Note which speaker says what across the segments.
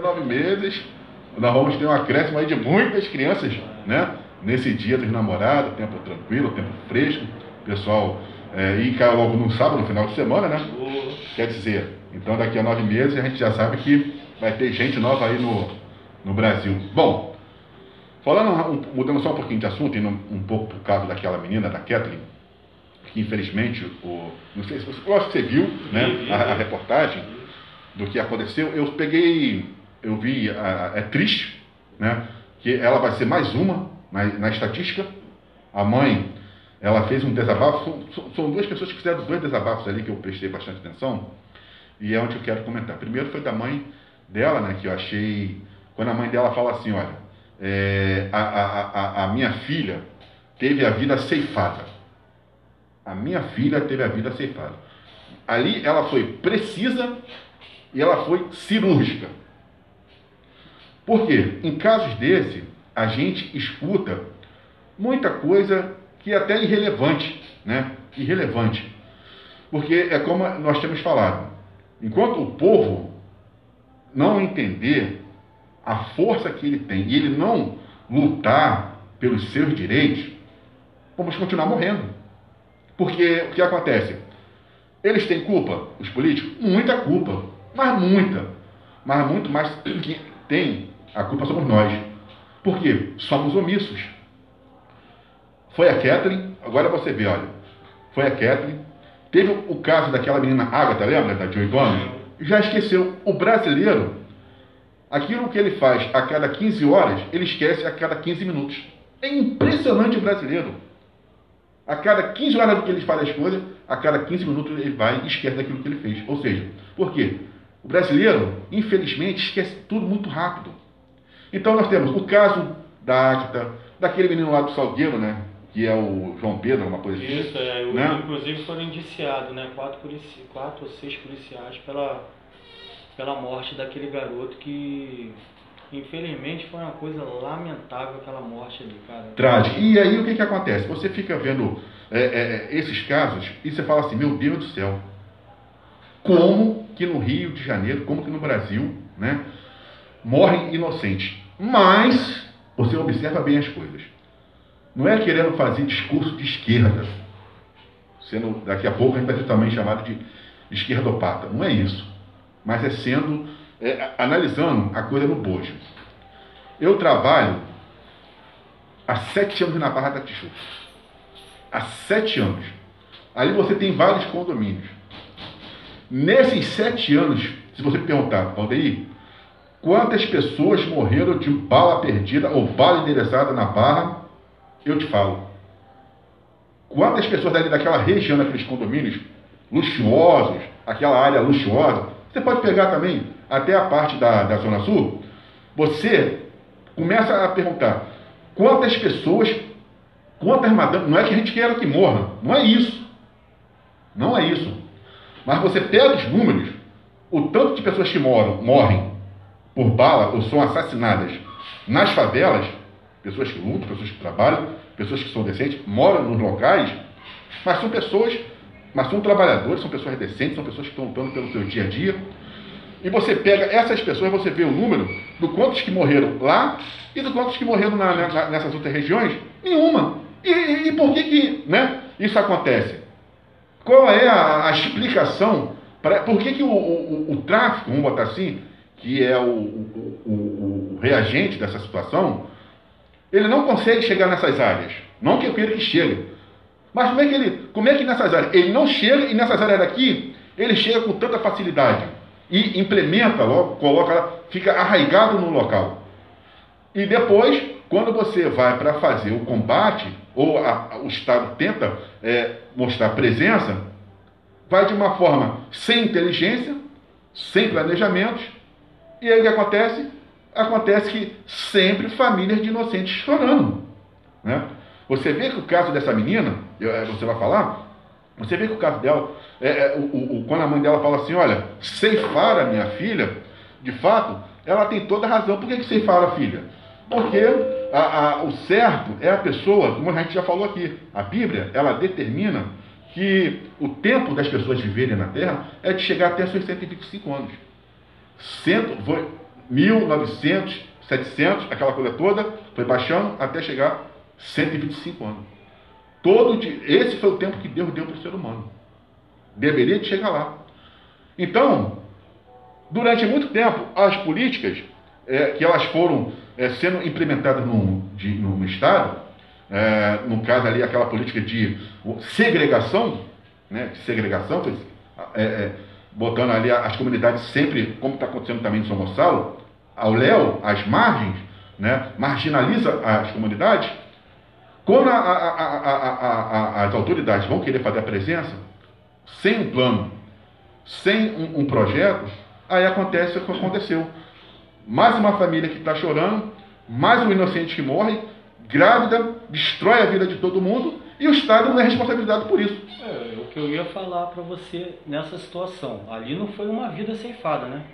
Speaker 1: nove meses, nós vamos ter um acréscimo aí de muitas crianças, né? Nesse dia dos namorados, tempo tranquilo, tempo fresco, pessoal, é, e cai logo no sábado, no final de semana, né? Quer dizer, então daqui a nove meses a gente já sabe que vai ter gente nova aí no, no Brasil. Bom, falando, mudando só um pouquinho de assunto, indo um pouco por causa daquela menina, da Kathleen, que infelizmente, o, não sei se você, eu acho que você viu, né, a, a reportagem do que aconteceu, eu peguei eu vi, é triste, né? Que ela vai ser mais uma na, na estatística. A mãe, ela fez um desabafo. São, são, duas pessoas que fizeram dois desabafos ali que eu prestei bastante atenção. E é onde eu quero comentar. Primeiro foi da mãe dela, né? Que eu achei. Quando a mãe dela fala assim: olha, é, a, a, a, a minha filha teve a vida ceifada. A minha filha teve a vida ceifada. Ali ela foi precisa e ela foi cirúrgica. Por quê? Em casos desse, a gente escuta muita coisa que é até irrelevante, né? Irrelevante. Porque é como nós temos falado. Enquanto o povo não entender a força que ele tem e ele não lutar pelos seus direitos, vamos continuar morrendo. Porque o que acontece? Eles têm culpa, os políticos? Muita culpa, mas muita. Mas muito mais que tem a culpa somos nós. Por quê? Somos omissos. Foi a Kathleen, agora você vê, olha. Foi a Kathleen. Teve o caso daquela menina Agatha, lembra? Da 8 anos? Já esqueceu. O brasileiro, aquilo que ele faz a cada 15 horas, ele esquece a cada 15 minutos. É impressionante o brasileiro. A cada 15 horas que ele faz as coisas, a cada 15 minutos ele vai e esquece daquilo que ele fez. Ou seja, por quê? O brasileiro, infelizmente, esquece tudo muito rápido. Então nós temos o caso da Ágata, daquele menino lá do Salgueiro, né? Que é o João Pedro, alguma coisa
Speaker 2: assim. Isso, é, o, né? inclusive foram indiciados, né? Quatro, polici quatro ou seis policiais pela, pela morte daquele garoto que Infelizmente foi uma coisa lamentável aquela morte ali, cara.
Speaker 1: Trágico. E aí o que, que acontece? Você fica vendo é, é, esses casos e você fala assim, meu Deus do céu, como que no Rio de Janeiro, como que no Brasil, né? Morrem inocentes. Mas você observa bem as coisas. Não é querendo fazer discurso de esquerda, sendo daqui a pouco a gente vai ser também chamado de esquerdopata. Não é isso. Mas é sendo é, analisando a coisa no bojo. Eu trabalho há sete anos na Barra da Tijuca. Há sete anos. Ali você tem vários condomínios. Nesses sete anos, se você perguntar, Valdeir, Quantas pessoas morreram de bala perdida ou bala endereçada na barra? Eu te falo. Quantas pessoas dali daquela região, daqueles condomínios luxuosos, aquela área luxuosa, você pode pegar também até a parte da, da Zona Sul, você começa a perguntar quantas pessoas, quantas madames, não é que a gente queira que morra, não é isso. Não é isso. Mas você pega os números, o tanto de pessoas que moram, morrem por bala ou são assassinadas nas favelas, pessoas que lutam, pessoas que trabalham, pessoas que são decentes, moram nos locais, mas são pessoas, mas são trabalhadores, são pessoas decentes, são pessoas que estão lutando pelo seu dia a dia. E você pega essas pessoas, você vê o número do quantos que morreram lá e do quantos que morreram na, na, nessas outras regiões? Nenhuma. E, e, e, por que, que né, isso acontece? Qual é a, a explicação? Para, por que, que o, o, o tráfico, vamos botar assim, que é o, o, o, o, reagente dessa situação, ele não consegue chegar nessas áreas. Não que eu queira que chegue. Mas como é que ele, como é que nessas áreas? Ele não chega e nessas áreas daqui, ele chega com tanta facilidade. E implementa logo, coloca, fica arraigado no local. E depois, quando você vai para fazer o combate, ou a, o Estado tenta é, mostrar presença, vai de uma forma sem inteligência, sem planejamentos, e aí o que acontece? Acontece que sempre famílias de inocentes chorando. Né? Você vê que o caso dessa menina, é, você vai falar, você vê que o caso dela, é, é, o, o, quando a mãe dela fala assim, olha, ceifar a minha filha, de fato, ela tem toda a razão. Por que, que ceifar a filha? Porque a, a, o certo é a pessoa, como a gente já falou aqui, a Bíblia, ela determina que o tempo das pessoas viverem na Terra é de chegar até seus 125 anos. Cento, 1900, 700, aquela coisa toda, foi baixando até chegar 125 anos. Todo dia, esse foi o tempo que Deus deu para o ser humano. Deveria de chegar lá. Então, durante muito tempo, as políticas é, que elas foram é, sendo implementadas no, de, no Estado, é, no caso ali aquela política de segregação, né, de segregação, botando ali as comunidades sempre, como está acontecendo também em São Gonçalo, ao léu, às margens, né, marginaliza as comunidades, quando a, a, a, as autoridades vão querer fazer a presença, sem um plano, sem um, um projeto, aí acontece o que aconteceu. Mais uma família que está chorando, mais um inocente que morre, grávida, destrói a vida de todo mundo e o Estado não é responsabilizado por isso.
Speaker 2: É, eu ia falar para você nessa situação. Ali não foi uma vida ceifada, né?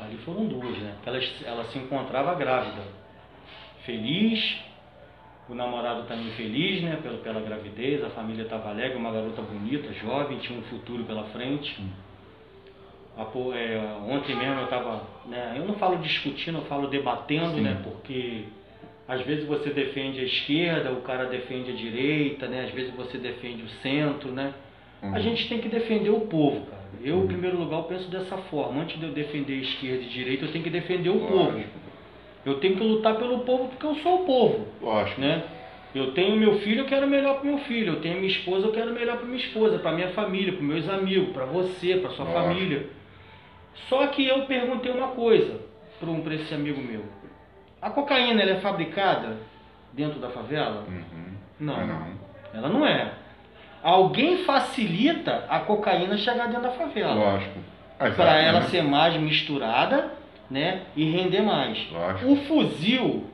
Speaker 2: Ali foram duas, né? Ela, ela se encontrava grávida, feliz, o namorado também feliz, né? Pela, pela gravidez, a família estava alegre, uma garota bonita, jovem, tinha um futuro pela frente. Hum é, ontem mesmo eu estava, né, eu não falo discutindo, eu falo debatendo, né, porque às vezes você defende a esquerda, o cara defende a direita, né, às vezes você defende o centro, né. Uhum. A gente tem que defender o povo, cara. Eu, em primeiro lugar, eu penso dessa forma. Antes de eu defender esquerda e direita, eu tenho que defender o Lógico. povo. Eu tenho que lutar pelo povo porque eu sou o povo.
Speaker 1: Lógico.
Speaker 2: Né? Eu tenho meu filho, eu quero melhor para meu filho. Eu tenho minha esposa, eu quero melhor para minha esposa, para minha família, para meus amigos, para você, para sua Lógico. família. Só que eu perguntei uma coisa para um, esse amigo meu. A cocaína ela é fabricada dentro da favela?
Speaker 1: Uhum.
Speaker 2: Não. Não. Ela não é. Alguém facilita a cocaína chegar dentro da favela.
Speaker 1: Lógico.
Speaker 2: Para ela ser mais misturada né, e render mais.
Speaker 1: Lógico.
Speaker 2: O fuzil,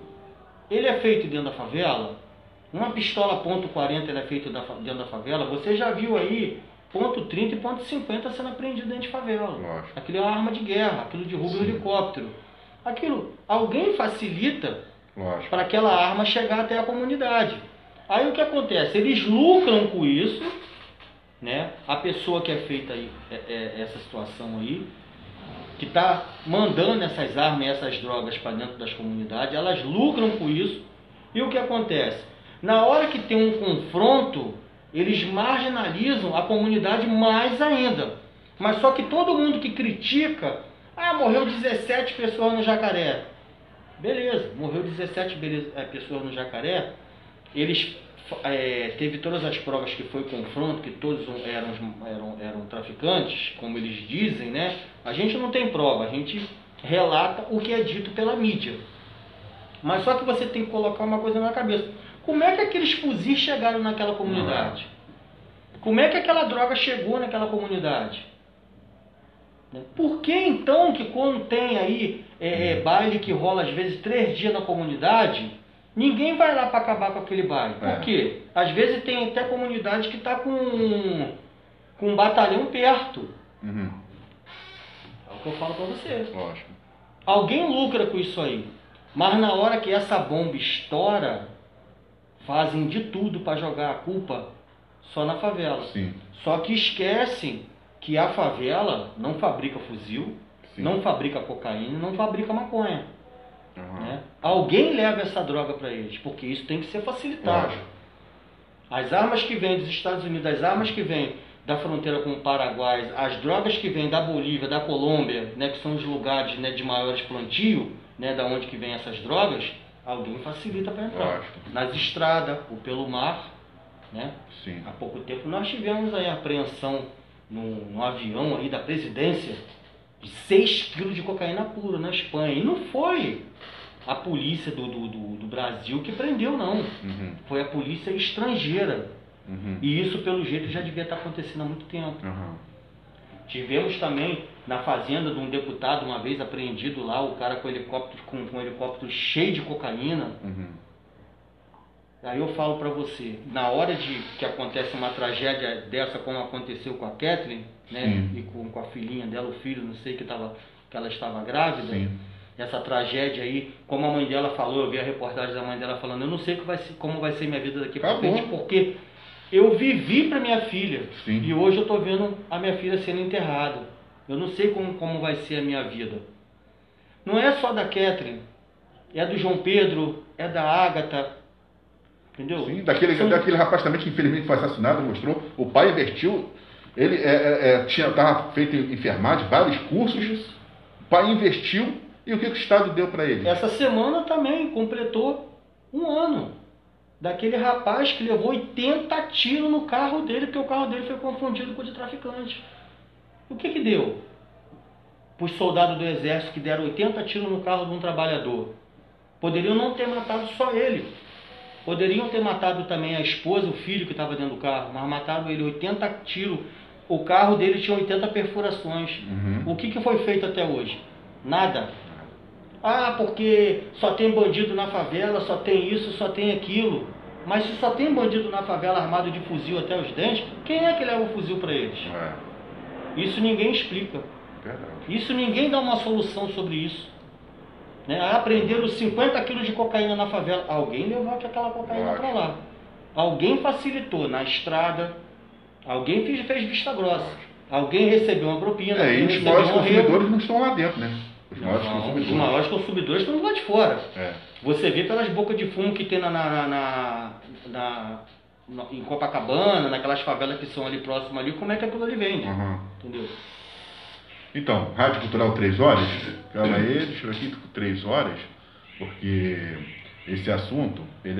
Speaker 2: ele é feito dentro da favela? Uma pistola .40 ele é feito dentro da favela? Você já viu aí ponto 30 e ponto 50 sendo apreendido dentro de favela.
Speaker 1: Lógico.
Speaker 2: Aquilo é uma arma de guerra, aquilo derruba um helicóptero. Aquilo, alguém facilita para aquela arma chegar até a comunidade. Aí o que acontece? Eles lucram com isso, né? A pessoa que é feita aí, é, é, essa situação aí, que está mandando essas armas essas drogas para dentro das comunidades, elas lucram com isso. E o que acontece? Na hora que tem um confronto eles marginalizam a comunidade mais ainda. Mas só que todo mundo que critica, ah, morreu 17 pessoas no jacaré. Beleza, morreu 17 beleza, é, pessoas no jacaré. Eles é, teve todas as provas que foi confronto, que todos eram, eram, eram traficantes, como eles dizem, né? A gente não tem prova, a gente relata o que é dito pela mídia. Mas só que você tem que colocar uma coisa na cabeça. Como é que aqueles fuzis chegaram naquela comunidade? Como é que aquela droga chegou naquela comunidade? Por que então que quando tem aí é, é, baile que rola às vezes três dias na comunidade, ninguém vai lá para acabar com aquele baile? Por é. quê? Às vezes tem até comunidade que está com, com um batalhão perto.
Speaker 1: Uhum.
Speaker 2: É o que eu falo para você.
Speaker 1: Lógico.
Speaker 2: Alguém lucra com isso aí. Mas na hora que essa bomba estoura, fazem de tudo para jogar a culpa só na favela.
Speaker 1: Sim.
Speaker 2: Só que esquecem que a favela não fabrica fuzil, Sim. não fabrica cocaína, não fabrica maconha. Uhum. Né? Alguém leva essa droga para eles, porque isso tem que ser facilitado. As armas que vêm dos Estados Unidos, as armas que vêm da fronteira com o Paraguai, as drogas que vêm da Bolívia, da Colômbia, né, que são os lugares né, de maiores plantio, né, da onde que vêm essas drogas, alguém facilita para entrar. Lógico. Nas estradas ou pelo mar, né?
Speaker 1: Sim.
Speaker 2: Há pouco tempo nós tivemos aí a apreensão no, no avião aí da presidência de 6 quilos de cocaína pura na Espanha. E não foi a polícia do, do, do, do Brasil que prendeu, não.
Speaker 1: Uhum.
Speaker 2: Foi a polícia estrangeira.
Speaker 1: Uhum.
Speaker 2: E isso, pelo jeito, já devia estar acontecendo há muito tempo.
Speaker 1: Uhum.
Speaker 2: Tivemos também na fazenda de um deputado, uma vez apreendido lá, o cara com helicóptero, com, com um helicóptero cheio de cocaína.
Speaker 1: Uhum.
Speaker 2: Aí eu falo para você, na hora de que acontece uma tragédia dessa, como aconteceu com a Kathleen, né? Sim. E com, com a filhinha dela, o filho, não sei que, tava, que ela estava grávida.
Speaker 1: Sim.
Speaker 2: Essa tragédia aí, como a mãe dela falou, eu vi a reportagem da mãe dela falando, eu não sei vai ser, como vai ser minha vida daqui para frente, porque eu vivi para minha filha.
Speaker 1: Sim.
Speaker 2: E hoje eu estou vendo a minha filha sendo enterrada. Eu não sei como, como vai ser a minha vida. Não é só da Catherine, é do João Pedro, é da Ágata, entendeu?
Speaker 1: Sim, daquele,
Speaker 2: São-
Speaker 1: daquele rapaz também que infelizmente foi assassinado, mostrou. O pai investiu, ele é, é, é, tinha tava feito enfermagem, vários cursos. O pai investiu e o que, o Estado deu para ele?
Speaker 2: Essa semana também completou um ano daquele rapaz que levou 80 tiros no carro dele, porque o carro dele foi confundido com o de traficante. O que que deu? Para os soldados do exército que deram 80 tiros no carro de um trabalhador. Poderiam não ter matado só ele. Poderiam ter matado também a esposa, o filho que estava dentro do carro, mas mataram ele 80 tiros. O carro dele tinha 80 perfurações.
Speaker 1: Uhum.
Speaker 2: O que, que foi feito até hoje? Nada. Ah, porque só tem bandido na favela, só tem isso, só tem aquilo. Mas se só tem bandido na favela armado de fuzil até os dentes, quem é que leva o fuzil para eles?
Speaker 1: É,
Speaker 2: Isso ninguém explica.
Speaker 1: verdade.
Speaker 2: Isso ninguém dá uma solução sobre isso. Né? Ah, prenderam 50 quilos de cocaína na favela. Alguém levou aquela cocaína para lá. Alguém facilitou na estrada. Alguém fez, fez vista grossa. Alguém recebeu uma propina.
Speaker 1: É, e os
Speaker 2: um
Speaker 1: consumidores não estão lá dentro, né? Os maiores
Speaker 2: Não, os
Speaker 1: consumidores.
Speaker 2: maiores consumidores estão lá de fora.
Speaker 1: É.
Speaker 2: Você vê pelas bocas de fumo que tem na, na, na- na- na- na- em Copacabana, naquelas favelas que são ali próximas ali, como é que aquilo ali vende.
Speaker 1: Uhum.
Speaker 2: Entendeu?
Speaker 1: Então, Rádio Cultural 3 horas, calma aí, deixa eu aqui 3 horas, porque esse assunto, ele